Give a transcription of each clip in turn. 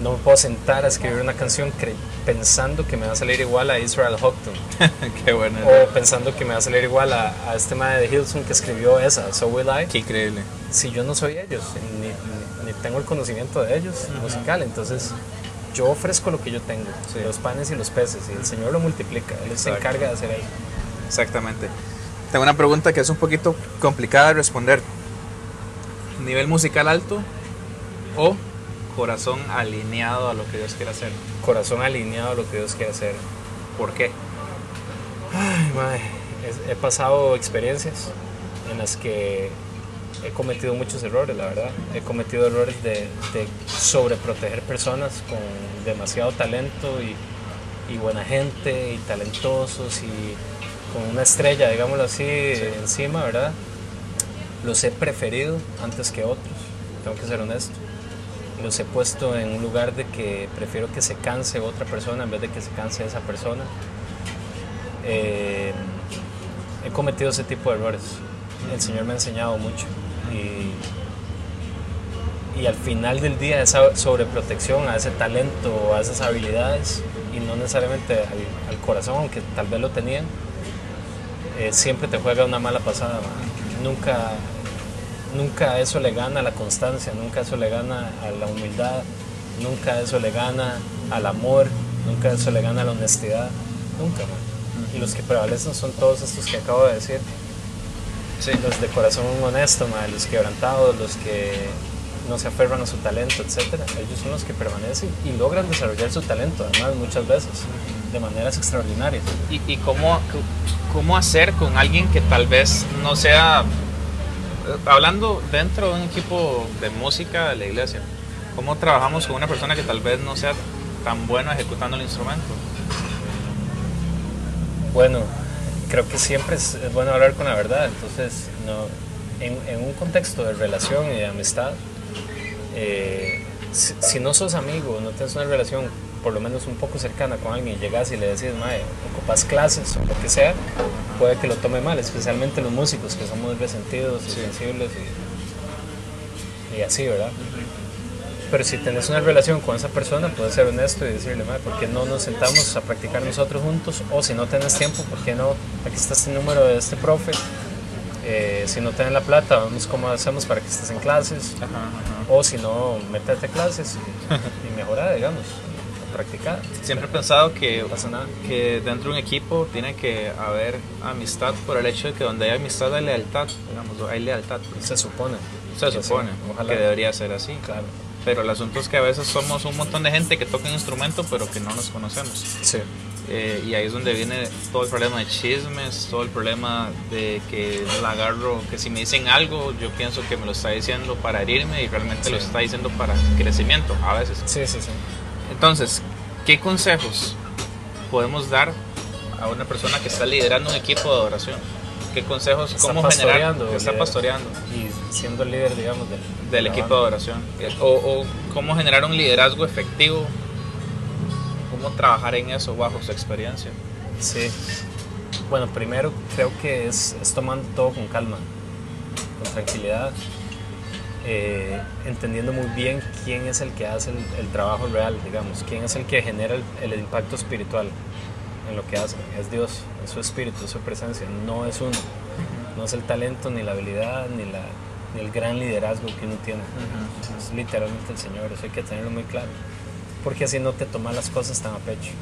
no me puedo sentar a escribir una canción pensando que me va a salir igual a Israel Houghton. Qué bueno. O pensando que me va a salir igual a, este man de Hilson que escribió esa, So Will I. Qué increíble. Si yo no soy ellos, ni, tengo el conocimiento de ellos musical, entonces yo ofrezco lo que yo tengo, los panes y los peces, y el Señor lo multiplica, Él se encarga de hacer eso. Exactamente. Tengo una pregunta que es un poquito complicada de responder. ¿Nivel musical alto o corazón alineado a lo que Dios quiere hacer? Corazón alineado a lo que Dios quiere hacer. ¿Por qué? Ay, madre. he pasado experiencias en las que he cometido muchos errores, la verdad. He cometido errores de, de sobreproteger personas con demasiado talento y, y, buena gente y talentosos y con una estrella, digámoslo así, encima, ¿verdad? Los he preferido antes que otros, tengo que ser honesto. Los he puesto en un lugar de que prefiero que se canse otra persona en vez de que se canse esa persona. Eh, he cometido ese tipo de errores. El Señor me ha enseñado mucho. Y, y al final del día esa sobreprotección a ese talento, a esas habilidades y no necesariamente al, corazón, aunque tal vez lo tenían, eh, siempre te juega una mala pasada. Nunca, nunca eso le gana a la constancia, nunca eso le gana a la humildad, nunca eso le gana al amor, nunca eso le gana a la honestidad, nunca. Y los que prevalecen son todos estos que acabo de decir. Los de corazón honesto, los quebrantados, los que no se aferran a su talento, etc. Ellos son los que permanecen y logran desarrollar su talento, además, muchas veces, de maneras extraordinarias. ¿Y, y cómo, cómo hacer con alguien que tal vez no sea, hablando dentro de un equipo de música de la iglesia, cómo trabajamos con una persona que tal vez no sea tan buena ejecutando el instrumento? Bueno, creo que siempre es, bueno hablar con la verdad. Entonces, no, en, un contexto de relación y de amistad, eh, si, no sos amigo, no tienes una relación por lo menos un poco cercana con alguien y llegas y le decís, mae, ocupas clases o lo que sea, puede que lo tome mal, especialmente los músicos que somos resentidos y sensibles y, y así, ¿verdad? Pero si tenés una relación con esa persona, puedes ser honesto y decirle, ¿por qué no nos sentamos a practicar nosotros juntos? O si no tenés tiempo, ¿por qué no? Aquí está este número de este profe. Eh, si no tenés la plata, vamos cómo hacemos para que estés en clases. O si no, métete a clases y, y mejora, digamos practicar. Siempre he pensado que, que dentro de un equipo tiene que haber amistad por el hecho de que donde hay amistad hay lealtad, digamos, hay lealtad. Se supone. Se supone que debería ser así. Claro. Pero el asunto es que a veces somos un montón de gente que toca un instrumento pero que no nos conocemos. Sí. Eh, y ahí es donde viene todo el problema de chismes, todo el problema de que la agarro, que si me dicen algo, yo pienso que me lo está diciendo para herirme y realmente lo está diciendo para crecimiento a veces. Sí, sí, sí. Entonces, ¿qué consejos podemos dar a una persona que está liderando un equipo de adoración? ¿Qué consejos, cómo generar, que está pastoreando? Y siendo el líder, digamos, del, equipo de adoración. O, cómo generar un liderazgo efectivo, cómo trabajar en eso bajo su experiencia. Sí. Bueno, primero creo que es, es tomando todo con calma, con tranquilidad, eh, entendiendo muy bien quién es el que hace el, trabajo real, digamos, quién es el que genera el, impacto espiritual en lo que hace. Es Dios, es su espíritu, es su presencia, no es uno, no es el talento, ni la habilidad, ni, la, ni el gran liderazgo que uno tiene. Es literalmente el Señor, eso hay que tenerlo muy claro, porque así no te tomas las cosas tan a pecho.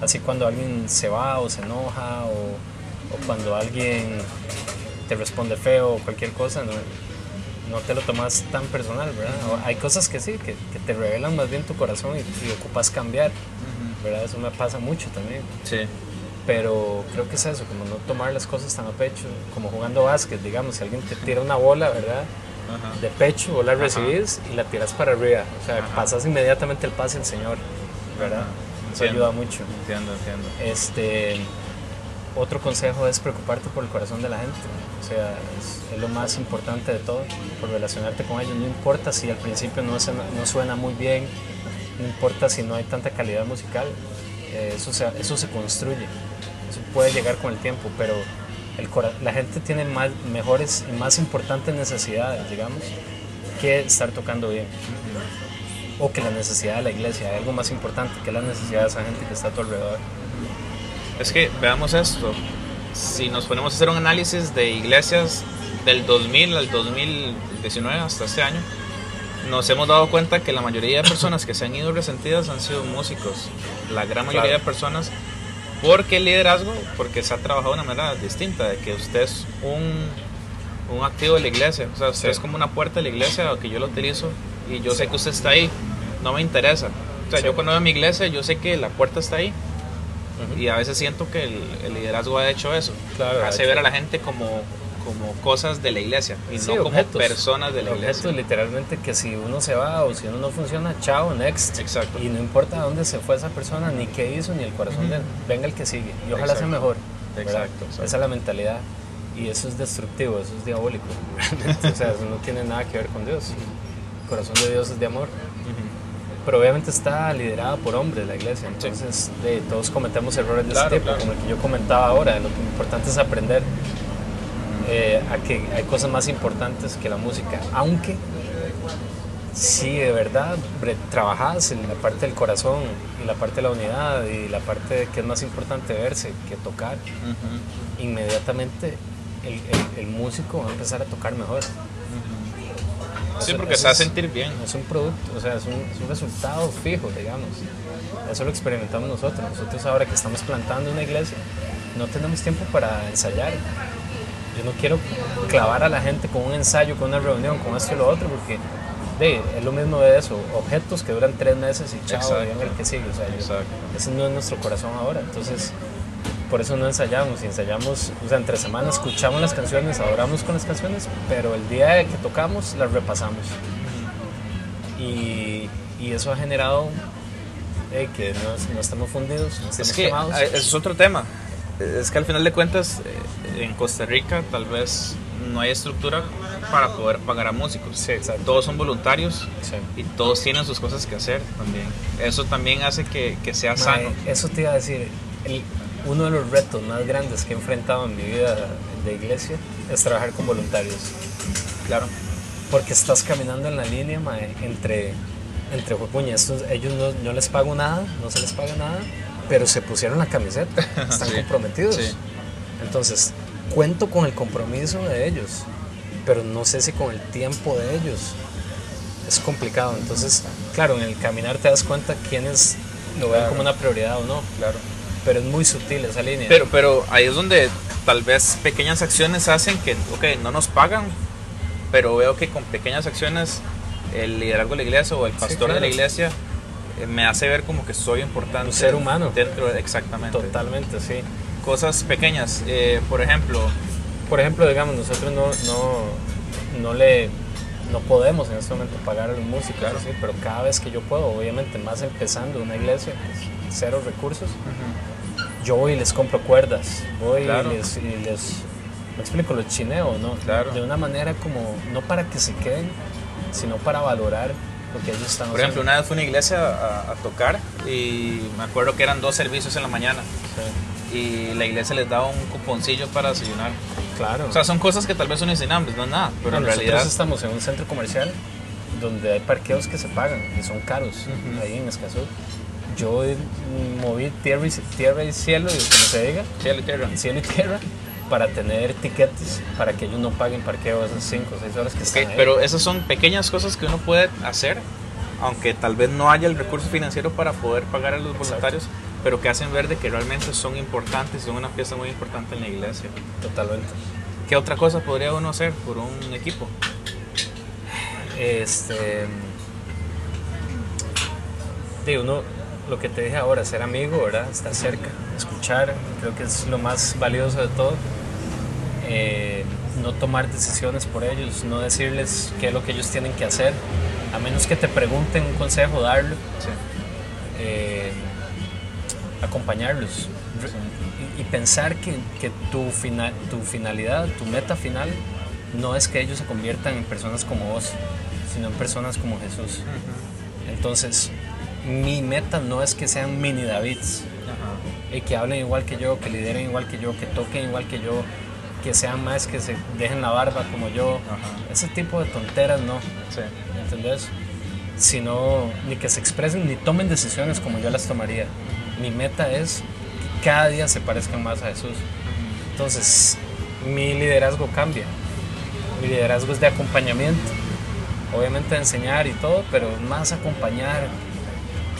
Así cuando alguien se va o se enoja o, o cuando alguien te responde feo o cualquier cosa, no, no te lo tomas tan personal, ¿verdad? Hay cosas que sí, que, te revelan más bien tu corazón y, ocupas cambiar, ¿verdad? Eso me pasa mucho también. Sí. Pero creo que es eso, como no tomar las cosas tan a pecho, como jugando básquet, digamos, si alguien te tira una bola, ¿verdad? De pecho, vos la recibís y la tiras para arriba. O sea, pasas inmediatamente el pase al Señor, ¿verdad? Eso ayuda mucho. Entiendo, entiendo. Este, otro consejo es preocuparte por el corazón de la gente. O sea, es, lo más importante de todo, por relacionarte con ellos. No importa si al principio no suena, muy bien, no importa si no hay tanta calidad musical, eh, eso, se, construye. Eso puede llegar con el tiempo, pero la gente tiene más, mejores y más importantes necesidades, digamos, que estar tocando bien. o que la necesidad de la iglesia, algo más importante que la necesidad de esa gente que está a tu alrededor. Es que veamos esto, si nos ponemos a hacer un análisis de iglesias del 2000 al 2019 hasta este año, nos hemos dado cuenta que la mayoría de personas que se han ido resentidas han sido músicos. La gran mayoría Claro. de personas. Porque el liderazgo, porque se ha trabajado de una manera distinta, de que usted es un, un activo de la iglesia. O sea, usted Sí. es como una puerta de la iglesia que yo lo utilizo y yo sé que usted está ahí. No me interesa. O sea, Sí. yo cuando veo mi iglesia, yo sé que la puerta está ahí. Y a veces siento que el, el liderazgo ha hecho eso. Claro, ha Hace hecho- ver a la gente como, como cosas de la iglesia y Sí, no como personas de la Objetos iglesia. literalmente que si uno se va o si uno no funciona, chao, next. Exacto. Y no importa dónde se fue esa persona, ni qué hizo, ni el corazón de venga el que sigue. Y ojalá sea mejor. Exacto, exacto. Esa es la mentalidad. Y eso es destructivo, eso es diabólico. o sea, eso no tiene nada que ver con Dios. El corazón de Dios es de amor. Pero obviamente está liderada por hombres la iglesia, entonces de, todos cometemos errores de Claro, ese tipo, claro. como el que yo comentaba ahora, lo importante es aprender eh, a que hay cosas más importantes que la música, aunque si de verdad trabajas en la parte del corazón y la parte de la unidad y la parte que es más importante verse que tocar, Ujú. inmediatamente el, el- el músico va a empezar a tocar mejor. Sí, porque se va a sentir bien. Es un producto, o sea, es un, es un resultado fijo, digamos. Eso lo experimentamos nosotros. Nosotros ahora que estamos plantando una iglesia, no tenemos tiempo para ensayar. Yo no quiero clavar a la gente con un ensayo, con una reunión, con esto y lo otro, porque de, es lo mismo de eso. Objetos que duran tres meses y chao, venga el que sigue. O sea, yo- ese no es nuestro corazón ahora. Entonces, por eso no ensayamos. Y ensayamos, o sea, entre semanas escuchamos las canciones, adoramos con las canciones, pero el día que tocamos las repasamos. Y, y eso ha generado eh, que no, no estamos fundidos, no estamos Es que quemados. eh, es otro tema. Es que al final de cuentas, eh, en Costa Rica tal vez no hay estructura para poder pagar a músicos. Sí. Todos son voluntarios Sí. y todos tienen sus cosas que hacer también. Eso también hace que, que sea Mae, sano. Eso te iba a decir, el- uno de los retos más grandes que he enfrentado en mi vida de iglesia es trabajar con voluntarios. Claro. Porque estás caminando en la línea mae, entre, entre puña, estos, ellos no, no les pago nada, no se les paga nada, pero se pusieron la camiseta, están Sí, comprometidos. sí. Entonces, cuento con el compromiso de ellos, pero no sé si con el tiempo de ellos. Es complicado. Entonces, claro, en el caminar te das cuenta quiénes lo ven Claro. como una prioridad o no, Claro. Pero es muy sutil esa línea. Pero, pero ahí es donde tal vez pequeñas acciones hacen que, ok, no nos pagan, pero veo que con pequeñas acciones el liderazgo de la iglesia o el pastor de la claro. iglesia eh, me hace ver como que soy importante. Un ser humano. Dentro de, exactamente. Totalmente, sí. Cosas pequeñas. eh, por ejemplo, Por ejemplo, digamos, nosotros no, no, no le no podemos en este momento pagar a los músicos, así, pero cada vez que yo puedo, obviamente más empezando una iglesia, pues, cero recursos, yo voy y les compro cuerdas, voy Claro. y les, y les- me explico, los chineo, ¿no? Claro. De una manera como, no para que se queden, sino para valorar lo que ellos están por ejemplo, haciendo. una vez fui a una iglesia a, a tocar y me acuerdo que eran dos servicios en la mañana Sí, y la iglesia les daba un cuponcillo para desayunar. claro. O sea, son cosas que tal vez uno dice, no, es nada, pero en nosotros realidad... estamos en un centro comercial donde hay parqueos que se pagan y son caros, ahí en Escazú. Yo moví tierra y, tierra y cielo, como se diga, Cielo y tierra. cielo y tierra, para tener tiquetes para que ellos no paguen parqueo esas 5 o 6 horas que Ok, están ahí. pero esas son pequeñas cosas que uno puede hacer, aunque tal vez no haya el recurso financiero para poder pagar a los voluntarios, pero que hacen ver de que realmente son importantes y son una pieza muy importante en la iglesia. Totalmente. ¿Qué otra cosa podría uno hacer por un equipo? Este. Digo, uno, lo que te dije ahora, ser amigo, ¿verdad? Estar cerca, escuchar, creo que es lo más valioso de todo. Eh, no tomar decisiones por ellos, no decirles qué es lo que ellos tienen que hacer, a menos que te pregunten un consejo, darlo, eh, acompañarlos y, y pensar que, que tu, fina- tu finalidad, tu meta final, no es que ellos se conviertan en personas como vos, sino en personas como Jesús. Entonces, mi meta no es que sean mini Davids, y que hablen igual que yo, que lideren igual que yo, que toquen igual que yo, que sean más, que se dejen la barba como yo. Ajá. Ese tipo de tonteras no, Sí. ¿entendés? sino ni que se expresen ni tomen decisiones como yo las tomaría. Mi meta es que cada día se parezcan más a Jesús. Entonces, mi liderazgo cambia. Mi liderazgo es de acompañamiento. Obviamente de enseñar y todo, pero más acompañar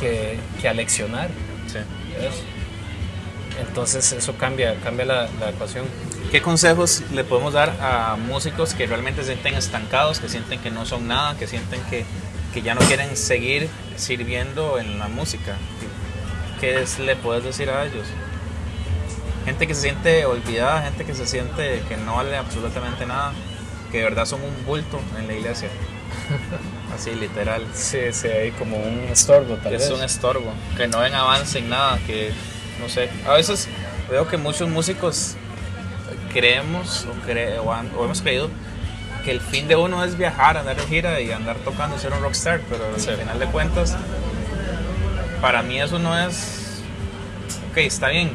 que, que aleccionar. Sí. Eso. Entonces eso cambia, cambia la, la ecuación. ¿Qué consejos le podemos dar a músicos que realmente se sienten estancados, que sienten que no son nada, que sienten que, que ya no quieren seguir sirviendo en la música? ¿Qué es- le puedes decir a ellos? Gente que se siente olvidada, gente que se siente que no vale absolutamente nada, que de verdad son un bulto en la iglesia. Así, literal. Sí, sí, hay como un estorbo tal que vez. es un estorbo, que no ven avance en nada, que no sé. A veces veo que muchos músicos creemos o, cre- o, han- o hemos creído que el fin de uno es viajar, andar de gira y andar tocando y ser un rockstar, pero Sí. al final de cuentas, para mí eso no es. Ok, está bien,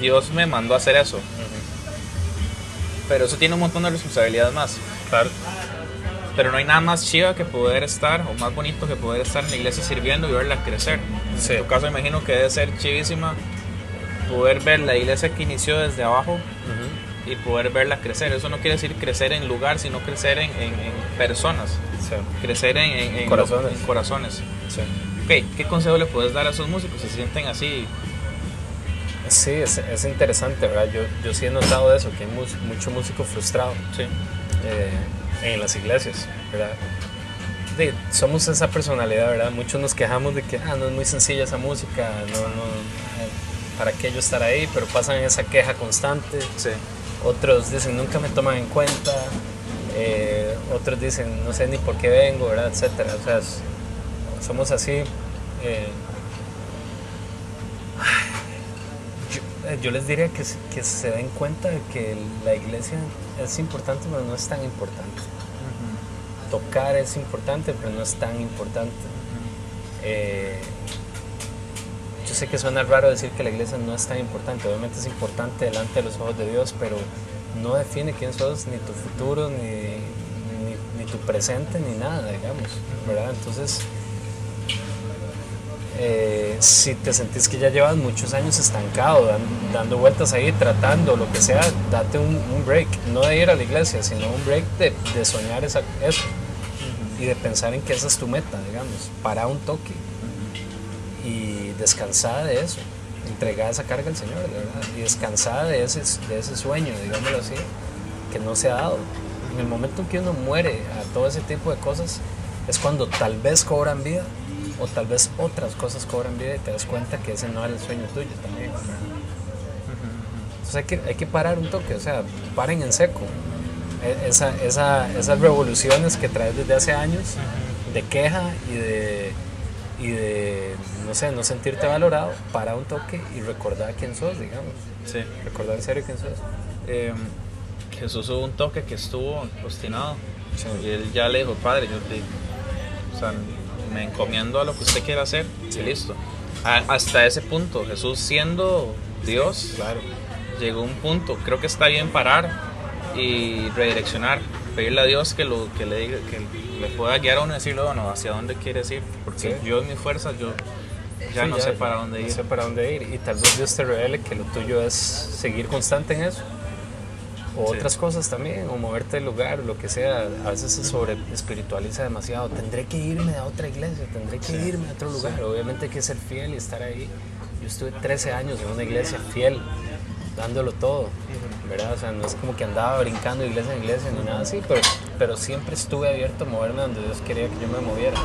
Dios me mandó a hacer eso, pero eso tiene un montón de responsabilidades más. Claro. Pero no hay nada más chiva que poder estar, o más bonito que poder estar en la iglesia sirviendo y verla crecer. Sí. En tu caso, imagino que debe ser chivísima poder ver la iglesia que inició desde abajo Ujú. y poder verla crecer. Eso no quiere decir crecer en lugar, sino crecer en, en- en personas, Sí, crecer en, en- Corazones. corazones. sí. Ok, ¿qué consejo le puedes dar a esos músicos se sienten así? Sí, es, es interesante, ¿verdad? Yo, yo sí he notado eso, que hay mus- mucho músico frustrado Sí, eh, en las iglesias, ¿verdad? De- somos esa personalidad, ¿verdad? Muchos nos quejamos de que ah, no es muy sencilla esa música, no, no, eh, ¿para qué yo estar ahí? Pero pasan esa queja constante. sí, Otros dicen, nunca me toman en cuenta. eh, otros dicen, no sé ni por qué vengo, ¿verdad? Etcétera. O sea, somos así. eh, yo, eh, yo les diría que, se- que se den cuenta de que la iglesia es importante, pero no es tan importante. Tocar es importante, pero no es tan importante. Eh, yo sé que suena raro decir que la iglesia no es tan importante, obviamente es importante delante de los ojos de Dios, pero no define quién sos, ni tu futuro, ni, ni, ni tu presente, ni nada, digamos, ¿verdad? Entonces, eh, si te sentís que ya llevas muchos años estancado, dan- dando vueltas ahí, tratando, lo que sea, date un, un break, no de ir a la iglesia, sino un break de, de soñar esa, eso. Y de pensar en que esa es tu meta, digamos, para un toque. Y descansada de eso, entregada esa carga al Señor, de verdad, y descansada de ese, de ese sueño, digámoslo así, que no se ha dado. En el momento en que uno muere a todo ese tipo de cosas, es cuando tal vez cobran vida, o tal vez otras cosas cobran vida y te das cuenta que ese no era el sueño tuyo también. ¿verdad? Entonces hay que, hay que parar un toque, o sea, paren en seco. E- Esa, esa, esas revoluciones que traes desde hace años de queja y de, y de, no sé, no sentirte valorado, para un toque y recordar quién sos, digamos. sí. Recordar en serio quién sos. Eh, Jesús hubo un toque que estuvo obstinado Sí. y él ya le dijo, Padre, yo te, o sea, me encomiendo a lo que usted quiera hacer y listo. A- hasta ese punto, Jesús siendo Dios, Claro. llegó a un punto, creo que está bien parar y redireccionar, pedirle a Dios que, lo, que, le, diga, que le pueda guiar a uno y decirle, bueno, hacia dónde quieres ir, porque Sí. yo en mi fuerza, yo ya no sé para dónde no ir. sé para dónde ir. Y tal vez Dios te revele que lo tuyo es seguir constante en eso. O otras cosas también, o moverte del lugar, lo que sea. A veces se sobre espiritualiza demasiado. Tendré que irme a otra iglesia, tendré que irme a otro lugar. Obviamente hay que ser fiel y estar ahí. Yo estuve 13 años en una iglesia fiel, dándolo todo. ¿verdad? O sea, no es como que andaba brincando de iglesia en iglesia ni nada así, pero, pero siempre estuve abierto a moverme donde Dios quería que yo me moviera.